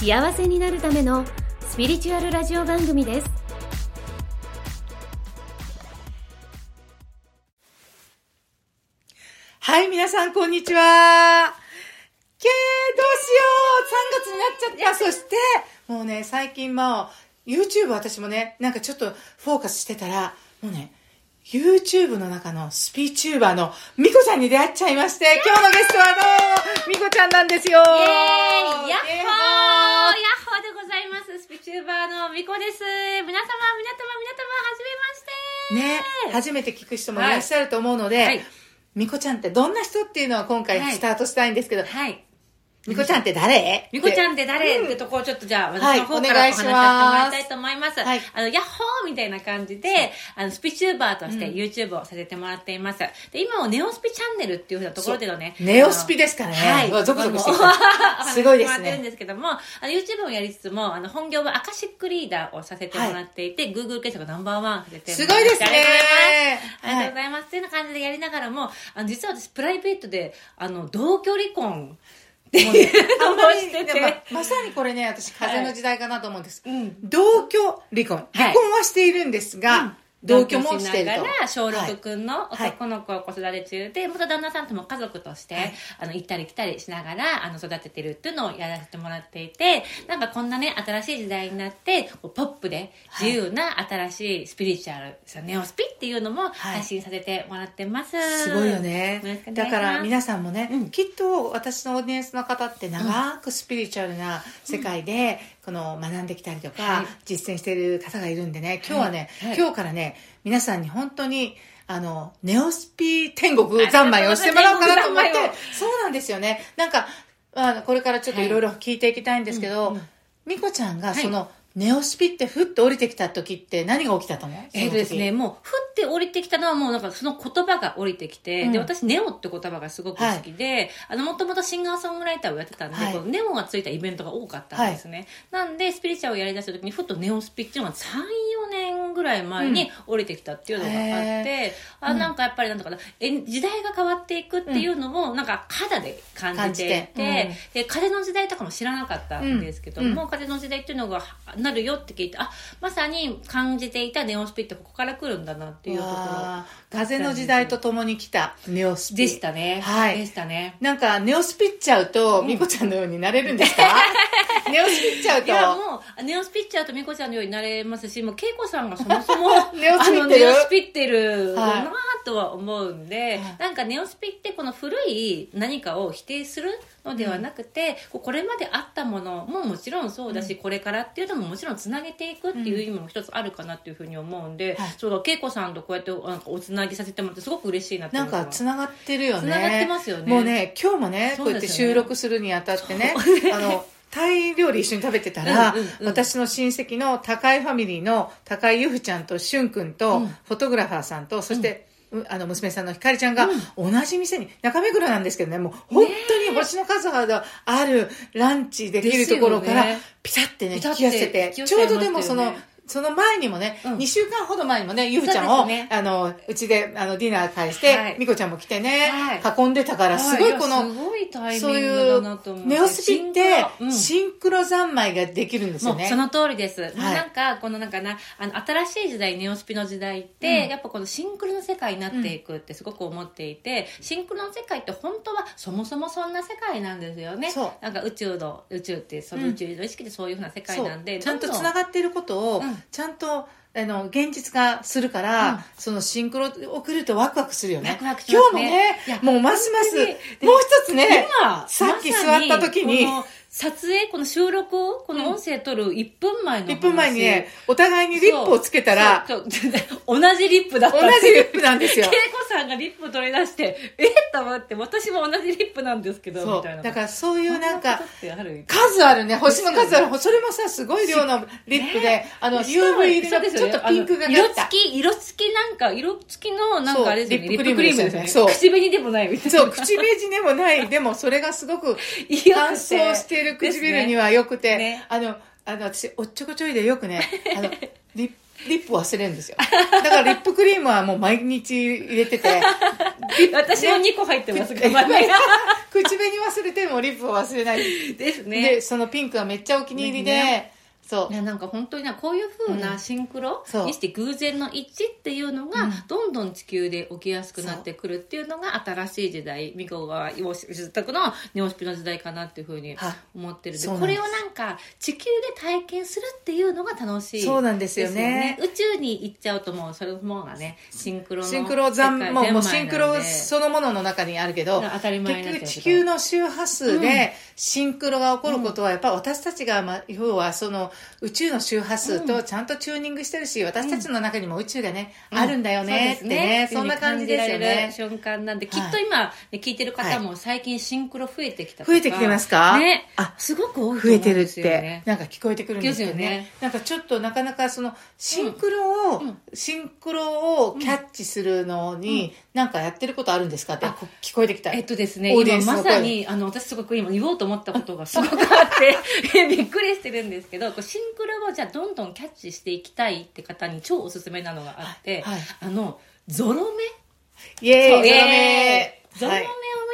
幸せになるためのスピリチュアルラジオ番組ですはい、皆さん、こんにちは。けー、どうしよう !3 月になっちゃった。そして、もうね、最近も、YouTube 私もね、なんかちょっとフォーカスしてたら、もうね、YouTube の中のスピーチューバーのミコちゃんに出会っちゃいまして、今日のゲストはあの、ミコちゃんなんですよ。イエーイヤッホーヤッホーでございます。スピチューバーのみこです。皆様、皆様、皆様、はじめまして。ね、初めて聞く人もいらっしゃると思うので、はいミコちゃんってどんな人っていうのは今回はいスタートしたいんですけど、はい。ミコちゃんって誰？みこちゃんって誰、うんってとこをちょっとじゃあ、はい私の方からお話しさせてもらいたいと思います。はいあの、ヤッホーみたいな感じで、あの、スピチューバーとして YouTube をさせてもらっています。で、今はネオスピチャンネルっていうふうなところでのね。ネオスピですからねはい。ゾクゾクしてすごいですねってるんですけども、あの、YouTube をやりつつも、あの、本業はアカシックリーダーをさせてもらっていて、Google 検索ナンバーワンさせてすごいですねありがとうございます。ありがとうございます。っていうような感じでやりながらも、あの、実は私、プライベートで、あの、同居離婚もうねあんまりしてて。まさにこれね、私、風の時代かなと思うんです。うん同居離婚。離婚はしているんですが、同居もしてい。同居しながら小はい。6くんの男の子を子育て中で、元旦那さんとも家族として、はい。あの、行ったり来たりしながら、あの、育ててるっていうのをやらせてもらっていて、なんかこんなね、新しい時代になって、こうポップで自由な新しいスピリチュアル、ネオスピっていうのも配信させてもらってます。すごいよね。だから皆さんもね、うん。きっと私のオーディエンスの方って長くスピリチュアルな世界で、この学んできたりとか、はい。実践している方がいるんでね、今日はね、はい。はい今日からね、皆さんに本当に、あの、ネオスピ天国三昧をしてもらおうかなと思ってそうなんですよね。なんか、あのこれからちょっとい。ろいろ聞いていきたいんですけど、うんうん。みこちゃんがはい。その、ネオスピってふっと降りてきた時って何が起きたと思う？えーとですね、。もう、ふって降りてきたのはもうなんかその言葉が降りてきて、うん。で、私、ネオって言葉がすごく好きで、あの、もともとシンガーソングライターをやってたんで、はい。ネオがついたイベントが多かったんですね。なんで、スピリチュアルをやりだした時に、ふっとネオスピっていうのが3、4年ぐらい前に降りてきたっていうのがあって、へあ、なんかやっぱりなんだかな、え時代が変わっていくっていうのを、なんか肌で感じていて、感じて。で、風の時代とかも知らなかったんですけども、うん。風の時代っていうのがなるよって聞いて、あ、まさに感じていたネオスピってここから来るんだなっていうところ風の時代とともに来たネオスピ。でしたね。はいでしたね。なんか、ネオスピっちゃうと、みこちゃんのようになれるんですか？ネオスピっちゃういや、と。もう、ネオスピッチャーとミコちゃんのようになれますし、もう、ケイコさんがそもそも、ネオスピってるあのネオスピってるはいなとは思うんで、はい。なんかネオスピってこの古い何かを否定するのではなくて、こうこれまであったものももちろんそうだし、これからっていうのももちろんつなげていくっていう意味も一つあるかなっていうふうに思うんで、はい。そうだ、ケイコさんとこうやってなんかおつなぎさせてもらってすごく嬉しいなってなんか、つながってるよね。つながってますよね。もうね、今日もね、こうやって収録するにあたってね、あの、タイ料理一緒に食べてたら、うんうんうん。私の親戚の高井ファミリーの高井ゆふちゃんとしゅんくんと、うん。フォトグラファーさんと、そして、うあの、娘さんのひかりちゃんが、同じ店に、中目黒なんですけどね、もう、本当に星の数ほどあるランチできるところから、ピタってね、引き寄せて、ちょうどでもその、その前にもね、うん。2週間ほど前にもね、ゆふちゃんを、ね。あの、うちで、あの、ディナー会して、はい。みこちゃんも来てね、はい。囲んでたから、すごいこの、やすごいそういうネオスピってうんシンクロ三昧ができるんですよね。その通りです、はい。なんかこのなんかなあの新しい時代ネオスピの時代って、うん。やっぱこのシンクロの世界になっていくってすごく思っていて、シンクロの世界って本当はそもそもそんな世界なんですよね。なんか宇宙の宇宙ってその宇宙の意識でそういうふうな世界なんで、ちゃんとどどつながっていることを、うんちゃんとあの現実化するから、うん。そのシンクロ送るとワクワクするよね。ワクワクします。ね今日もねもうますますもう一つね今さっき座った時に撮影、この収録を、この音声撮る1分前の話。1分前にね、お互いにリップをつけたら、そうそう同じリップだった同じリップなんですよ恵。子さんがリップ取り出して、え？っと思って、私も同じリップなんですけど、みたいな。。だからそういうなんか数あるね。星の数ある。でそれもさ、すごい量のリップで、あの、UV 入りのちょっとピンクが色付。き、色付きなんか、色付きのなんかあれですよね。リップクリームですよねそう口紅でもないみたいな。そう、口紅でもない。でも、それがすごく いいよ乾燥している唇には良くて、ねあの、あの、私、おっちょこちょいでよくね、あの、リップ、リップ忘れるんですよ。だからリップクリームはもう毎日入れてて、私も2個入ってますえが、まあね 口紅忘れてもリップを忘れない。ですね。で、そのピンクがめっちゃお気に入りで、ねそう。い。やなんか本当になこういう風なシンクロにして偶然の一致っていうのがうん。どんどん地球で起きやすくなってくるっていうのが新しい時代ミコが養殖のネオスピの時代かなっていう風には。い思ってるでこれをなんか地球で体験するっていうのが楽しいそうなんですよね。宇宙に行っちゃうともうそれもがねシンクロのシンクロザン、世界もうシンクロそのものの中にあるけど、当たり前結局地球の周波数でシンクロが起こることは、やっぱ私たちが、まあ、要はその宇宙の周波数とちゃんとチューニングしてるし、私たちの中にも宇宙がね、あるんだよねってね、そんな感じですよね。瞬間なんで、きっと今、ね聞いてる方も最近シンクロ増えてきた増えてきてますか？ね。あすごく多い増えてるってね、なんか聞こえてくるんですよね。なんかちょっとなかなかそのシンクロを、うん。シンクロをキャッチするのに、なんかやってることあるんですか？ってこ聞こえてきた。えっとですね、今まさに、あの、私すごく今言おうと思ったことがすごくあって、びっくりしてるんですけど、シンクロをじゃあどんどんキャッチしていきたいって方に超おすすめなのがあって、はいはい。あの、ゾロ目。イエーイ、ゾロ目。ゾロ目をはい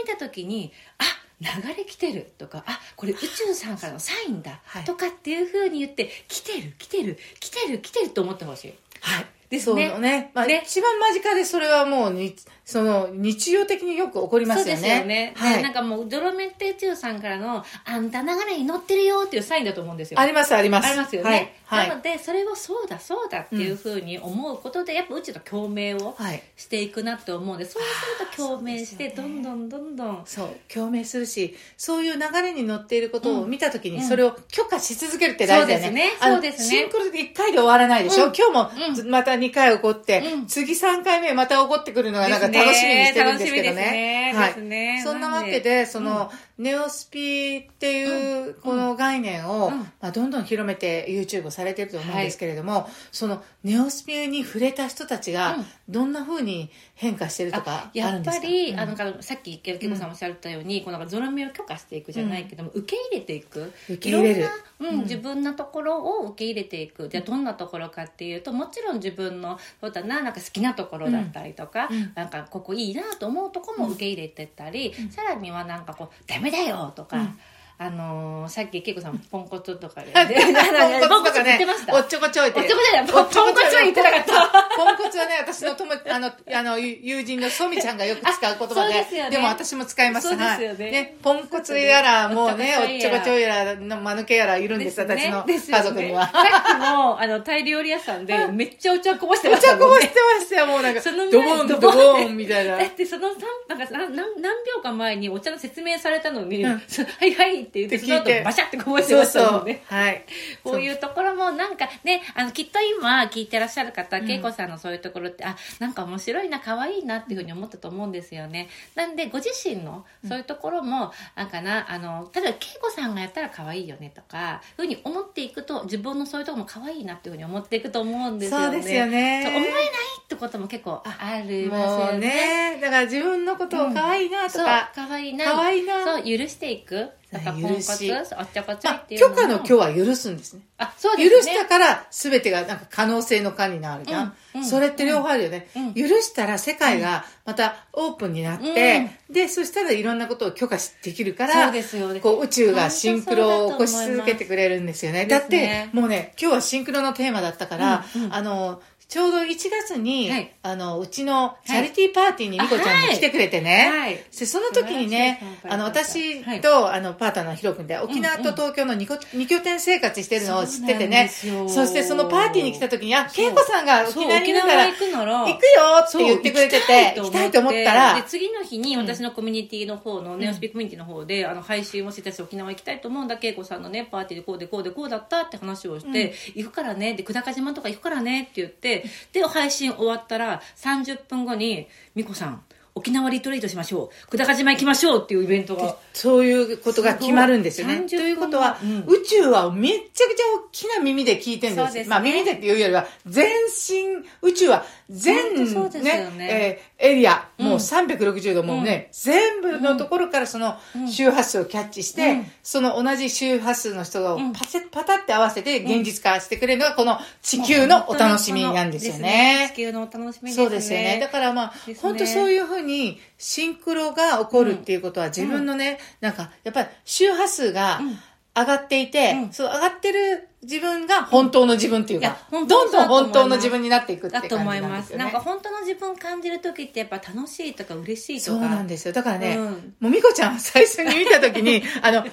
見た時に、あ流れ来てるとかあこれ宇宙さんからのサインだ、はい。とかっていうふうに言って来てる来てる来てる来てると思ってほしい。はい。ですね。そうね。まあ、ね。一番間近でそれはもうに、その、日常的によく起こりますよね。そうですよね、はい。でなんかもうゾロ目って宇宙さんからのあんた流れに乗ってるよっていうサインだと思うんですよ。あります、あります。ありますよね、はい。はないのでそれをそうだそうだっていうふうに思うことで、やっぱ宇宙と共鳴をはい。していくなって思うんでそうすると共鳴してどんどんどんどん。そう、共鳴するし、そういう流れに乗っていることを見たときに、うん。それを許可し続けるって大事だよね。そうですね。そうですね。シンクロで1回で終わらないでしょ、うん。今日もまた2回起こって、うん。次3回目また起こってくるのがなんか楽しみにしてるんですけどね。ね。ですね。そんなわけで、でその、ネオスピっていうこの概念を、うん。まあ、どんどん広めて YouTube をされてると思うんですけれども、そのネオスピに触れた人たちがうんどんな風に変化してるとかあやっるんですか？ぱり、うん。あのさっきケコさんおっしゃったように、このゾロ目を許可していくじゃないけども、受け入れていく。受け入れる。いろんな、うんうん。自分のところを受け入れていく。じゃあどんなところかっていうともちろん自分のそうだななんか好きなところだったりとか、うん。なんかここいいなと思うところも受け入れてったり、さらにはなんかこうダメだよとか、うんあのーさっき恵子さんポンコツとかで。ポンコツとかね。言ってました、おっちょこちょいって。おっちょこちょい。ポンコツは言ってなかった。ポンコツはね、私の友あの、あの、ゆ友人のソミちゃんがよく使う言葉で、ね。も私も使います。そうですよはい。ねポンコツやら、もうね、おおっちょこちょいやらの間抜けやらいるんです、私の家族には。さっきもあのタイ料理屋さんでめっちゃお茶こぼしてまおした。もんね茶こぼしてましたよ、もうなんか、その前ドボン、ドドボン。みたいなだ。ってその三なんか何何何秒か前にお茶の説明されたのに、うん。そはいはいって言ってその後バシャってこぼしてそうましたそうもんね。はい。こういうところもなんかね、あの、きっと今聞いてらっしゃる方、恵子さんのそういうところって、あ、なんか面白いな、可愛いなっていうふうに思ったと思うんですよね。なんで、ご自身のそういうところも、なんかな、あの、例えば恵子さんがやったら可愛いよねとか、ふうに思っていくと、自分のそういうところも可愛いなっていうふうに思っていくと思うんですよね。そうですよねそう思えないってことも結構ありますよね。ね、だから自分のことを可愛いなとそう、か、可愛いな。可愛いなそう、許していく。だから、ポンコツ、許し。おっちょこちょいまあ、っていう。許可の許は許すんです。ね。あ、そう許ですね。したから全てがなんか可能性の可になるじゃん、うんうんそれって両方あるよね、うん許したら世界がまたオープンになって、でそしたらいろんなことを許可しできるからそうですよね。こう宇宙がシンクロを起こし続けてくれるんですよね。だね。ってもうね今日はシンクロのテーマだったから、あのちょうど1月に、はい。あの、うちのチャリティーパーティーにみこちゃんに来てくれてね。はい。はいでその時にねあの、方私はい。と、あの、パートナーのヒロ君で、沖縄と東京の 2, 個二拠点生活してるのを知っててね。そしてそのパーティーに来た時に、あ、恵子さんが沖縄にいるから、行くなら行くよって言ってくれてて、行きたいと思ったらで、次の日に私のコミュニティの方の、ネオスピコミュニティの方で、あの、配信をしてたし、沖縄行きたいと思うんだ、恵子さんのね、パーティーでこうでこうでこうだったって話をして、行くからね、で、久高島とか行くからねって言って、で、配信終わったら、30分後に、美子さん、沖縄リトリートしましょう。久高島行きましょうっていうイベントが。そういうことが決まるんですよね。ということは、うん宇宙はめっちゃくちゃ大きな耳で聞いてるんです。ですねまあ耳でっていうよりは、全身、宇宙は全、本当そうですよねえーエリア、もううん。360度もうね、全部のところからその周波数をキャッチして、うん。その同じ周波数の人がうん。パセパタって合わせて現実化してくれるのがこの地球のお楽しみなんですよね。地球のお楽しみですね。そうですよね。だからまあ、本当そういうふうにシンクロが起こるっていうことは自分のね、なんかやっぱり周波数がうん上がっていて、うんそう上がってる自分が本当の自分っていうか、本当どんどん本当の自分になっていくってだ感じなと思いま。んですすよね。なんか本当の自分を感じる時ってやっぱ楽しいとか嬉しいとそうか。なんですよ。だからね、うんもうみこちゃんを最初に見たときに、あの、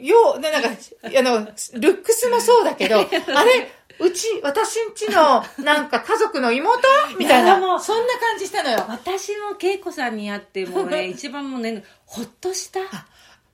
よう、ねなんか、あの、ルックスもそうだけど、あれ、うち、私んちの、なんか家族の妹？みたいな、そんな感じしたのよ。私も恵子さんに会ってもうね、一番もうね、ほっとした。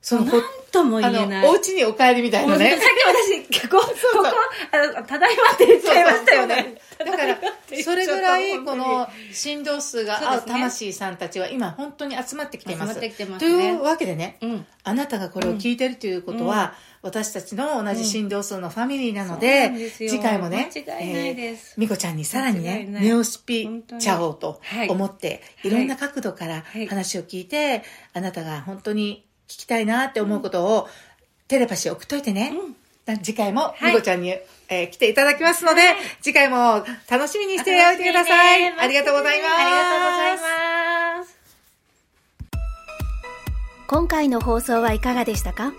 そのなんともあ言えない。の、お家にお帰りみたいなね。さっ。き私、ここ、ここ、あの、ただいまって言っちゃいましたよね。だから、それぐらい、この本振動数が合う魂さんたちは今本当に集まってきています。とね。いうわけでね。あなたがこれを聞いてるということは、私たちの同じ振動数のファミリーなので、次回もね、みこちゃんにさらにね、ネオスピちゃおうとはい。思って、いろんな角度からはい。話を聞いて、あなたが本当に聞きたいなって思うことを、テレパシー送っといてね。次回も、いみこちゃんに、えー来ていただきますので、次回も楽しみにしておいてください。ありがとうございます。ありがとうございます。今回の放送はいかがでしたか？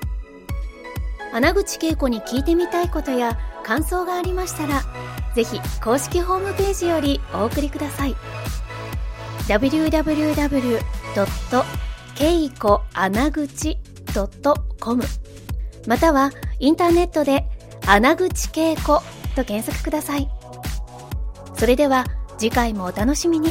穴口恵子に聞いてみたいことや感想がありましたらぜひ公式ホームページよりお送りくださいけいこあなぐちドットコム。またはインターネットで穴口恵子と検索ください。それでは次回もお楽しみに。